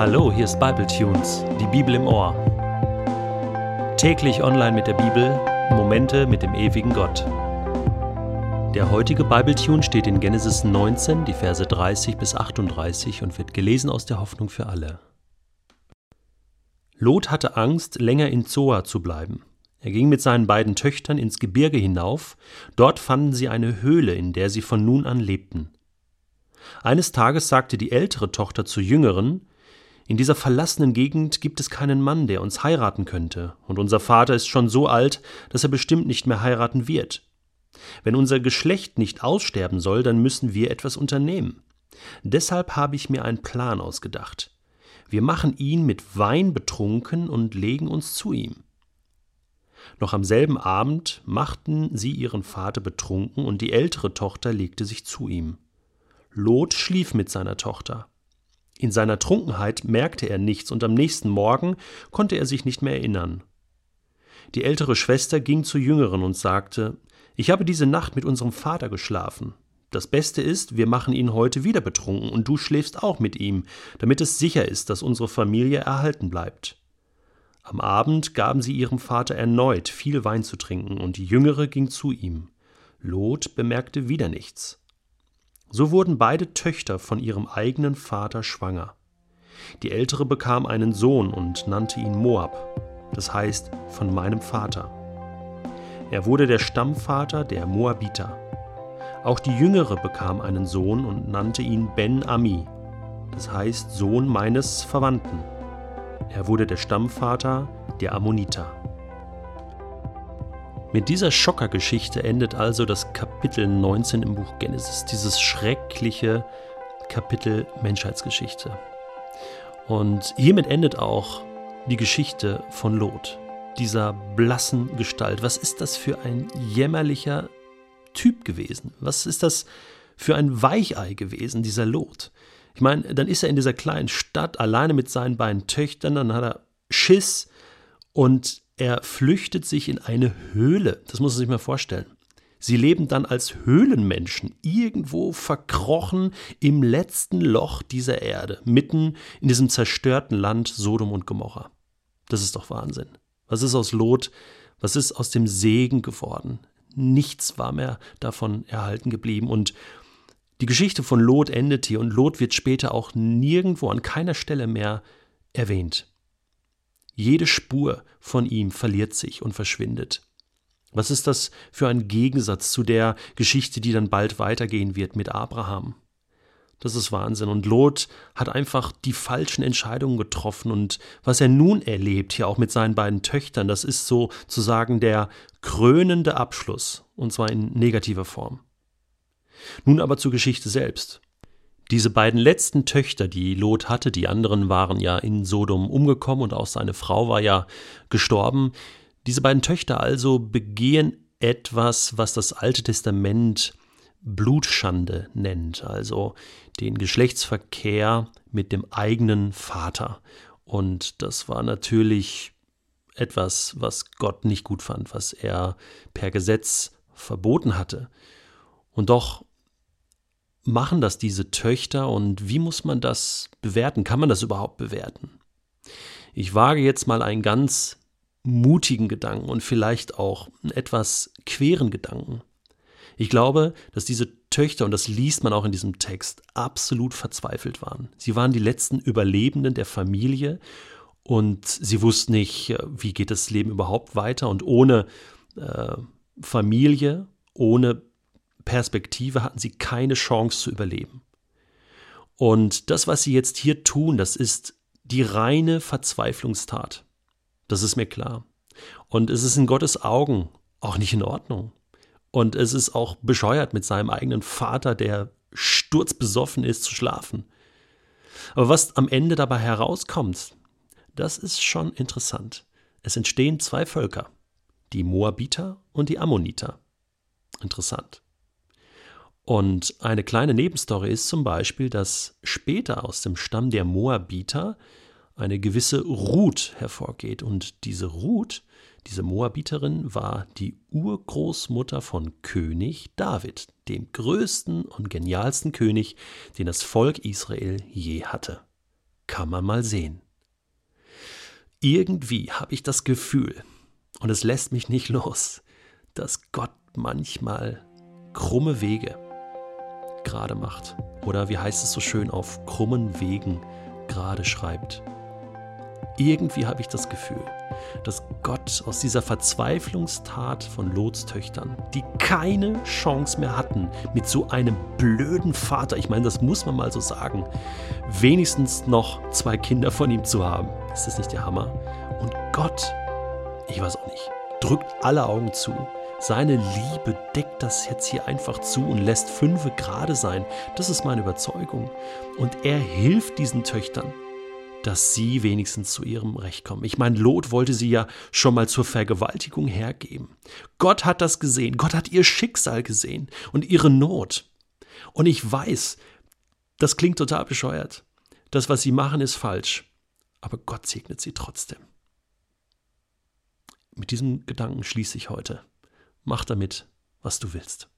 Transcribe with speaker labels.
Speaker 1: Hallo, hier ist Bible Tunes, die Bibel im Ohr. Täglich online mit der Bibel, Momente mit dem ewigen Gott. Der heutige Bible Tune steht in Genesis 19, die Verse 30 bis 38 und wird gelesen aus der Hoffnung für alle. Lot hatte Angst, länger in Zoa zu bleiben. Er ging mit seinen beiden Töchtern ins Gebirge hinauf, dort fanden sie eine Höhle, in der sie von nun an lebten. Eines Tages sagte die ältere Tochter zur jüngeren In dieser verlassenen Gegend gibt es keinen Mann, der uns heiraten könnte, und unser Vater ist schon so alt, dass er bestimmt nicht mehr heiraten wird. Wenn unser Geschlecht nicht aussterben soll, dann müssen wir etwas unternehmen. Deshalb habe ich mir einen Plan ausgedacht. Wir machen ihn mit Wein betrunken und legen uns zu ihm. Noch am selben Abend machten sie ihren Vater betrunken, und die ältere Tochter legte sich zu ihm. Lot schlief mit seiner Tochter. In seiner Trunkenheit merkte er nichts, und am nächsten Morgen konnte er sich nicht mehr erinnern. Die ältere Schwester ging zur jüngeren und sagte Ich habe diese Nacht mit unserem Vater geschlafen. Das Beste ist, wir machen ihn heute wieder betrunken, und du schläfst auch mit ihm, damit es sicher ist, dass unsere Familie erhalten bleibt. Am Abend gaben sie ihrem Vater erneut viel Wein zu trinken, und die Jüngere ging zu ihm. Lot bemerkte wieder nichts. So wurden beide Töchter von ihrem eigenen Vater schwanger. Die ältere bekam einen Sohn und nannte ihn Moab, das heißt von meinem Vater. Er wurde der Stammvater der Moabiter. Auch die jüngere bekam einen Sohn und nannte ihn Ben Ami, das heißt Sohn meines Verwandten. Er wurde der Stammvater der Ammoniter. Mit dieser Schockergeschichte endet also das Kapitel 19 im Buch Genesis, dieses schreckliche Kapitel Menschheitsgeschichte. Und hiermit endet auch die Geschichte von Lot, dieser blassen Gestalt. Was ist das für ein jämmerlicher Typ gewesen? Was ist das für ein Weichei gewesen, dieser Lot? Ich meine, dann ist er in dieser kleinen Stadt alleine mit seinen beiden Töchtern, dann hat er Schiss und er flüchtet sich in eine Höhle. Das muss man sich mal vorstellen. Sie leben dann als Höhlenmenschen irgendwo verkrochen im letzten Loch dieser Erde, mitten in diesem zerstörten Land Sodom und Gomorra. Das ist doch Wahnsinn. Was ist aus Lot? Was ist aus dem Segen geworden? Nichts war mehr davon erhalten geblieben. Und die Geschichte von Lot endet hier und Lot wird später auch nirgendwo an keiner Stelle mehr erwähnt. Jede Spur von ihm verliert sich und verschwindet. Was ist das für ein Gegensatz zu der Geschichte, die dann bald weitergehen wird mit Abraham? Das ist Wahnsinn. Und Lot hat einfach die falschen Entscheidungen getroffen. Und was er nun erlebt, hier auch mit seinen beiden Töchtern, das ist sozusagen der krönende Abschluss. Und zwar in negativer Form. Nun aber zur Geschichte selbst. Diese beiden letzten Töchter, die Lot hatte, die anderen waren ja in Sodom umgekommen und auch seine Frau war ja gestorben. Diese beiden Töchter also begehen etwas, was das Alte Testament Blutschande nennt, also den Geschlechtsverkehr mit dem eigenen Vater. Und das war natürlich etwas, was Gott nicht gut fand, was er per Gesetz verboten hatte. Und doch machen das diese Töchter und wie muss man das bewerten? Kann man das überhaupt bewerten? Ich wage jetzt mal einen ganz mutigen Gedanken und vielleicht auch einen etwas queren Gedanken. Ich glaube, dass diese Töchter, und das liest man auch in diesem Text, absolut verzweifelt waren. Sie waren die letzten Überlebenden der Familie und sie wussten nicht, wie geht das Leben überhaupt weiter. Und ohne äh, Familie, ohne Perspektive hatten sie keine Chance zu überleben. Und das, was sie jetzt hier tun, das ist die reine Verzweiflungstat. Das ist mir klar. Und es ist in Gottes Augen auch nicht in Ordnung. Und es ist auch bescheuert, mit seinem eigenen Vater, der sturzbesoffen ist, zu schlafen. Aber was am Ende dabei herauskommt, das ist schon interessant. Es entstehen zwei Völker, die Moabiter und die Ammoniter. Interessant. Und eine kleine Nebenstory ist zum Beispiel, dass später aus dem Stamm der Moabiter eine gewisse Ruth hervorgeht. Und diese Ruth, diese Moabiterin, war die Urgroßmutter von König David, dem größten und genialsten König, den das Volk Israel je hatte. kann man mal sehen. Irgendwie habe ich das Gefühl, und es lässt mich nicht los, dass Gott manchmal krumme Wege gerade macht. Oder wie heißt es so schön, auf krummen Wegen gerade schreibt. Irgendwie habe ich das Gefühl, dass Gott aus dieser Verzweiflungstat von Lots Töchtern, die keine Chance mehr hatten, mit so einem blöden Vater, ich meine, das muss man mal so sagen, wenigstens noch zwei Kinder von ihm zu haben. Ist das nicht der Hammer? Und Gott, ich weiß auch nicht, drückt alle Augen zu. Seine Liebe deckt das jetzt hier einfach zu und lässt fünfe gerade sein. Das ist meine Überzeugung. Und er hilft diesen Töchtern dass sie wenigstens zu ihrem Recht kommen. Ich meine, Lot wollte sie ja schon mal zur Vergewaltigung hergeben. Gott hat das gesehen. Gott hat ihr Schicksal gesehen und ihre Not. Und ich weiß, das klingt total bescheuert. Das, was sie machen, ist falsch. Aber Gott segnet sie trotzdem. Mit diesem Gedanken schließe ich heute. Mach damit, was du willst.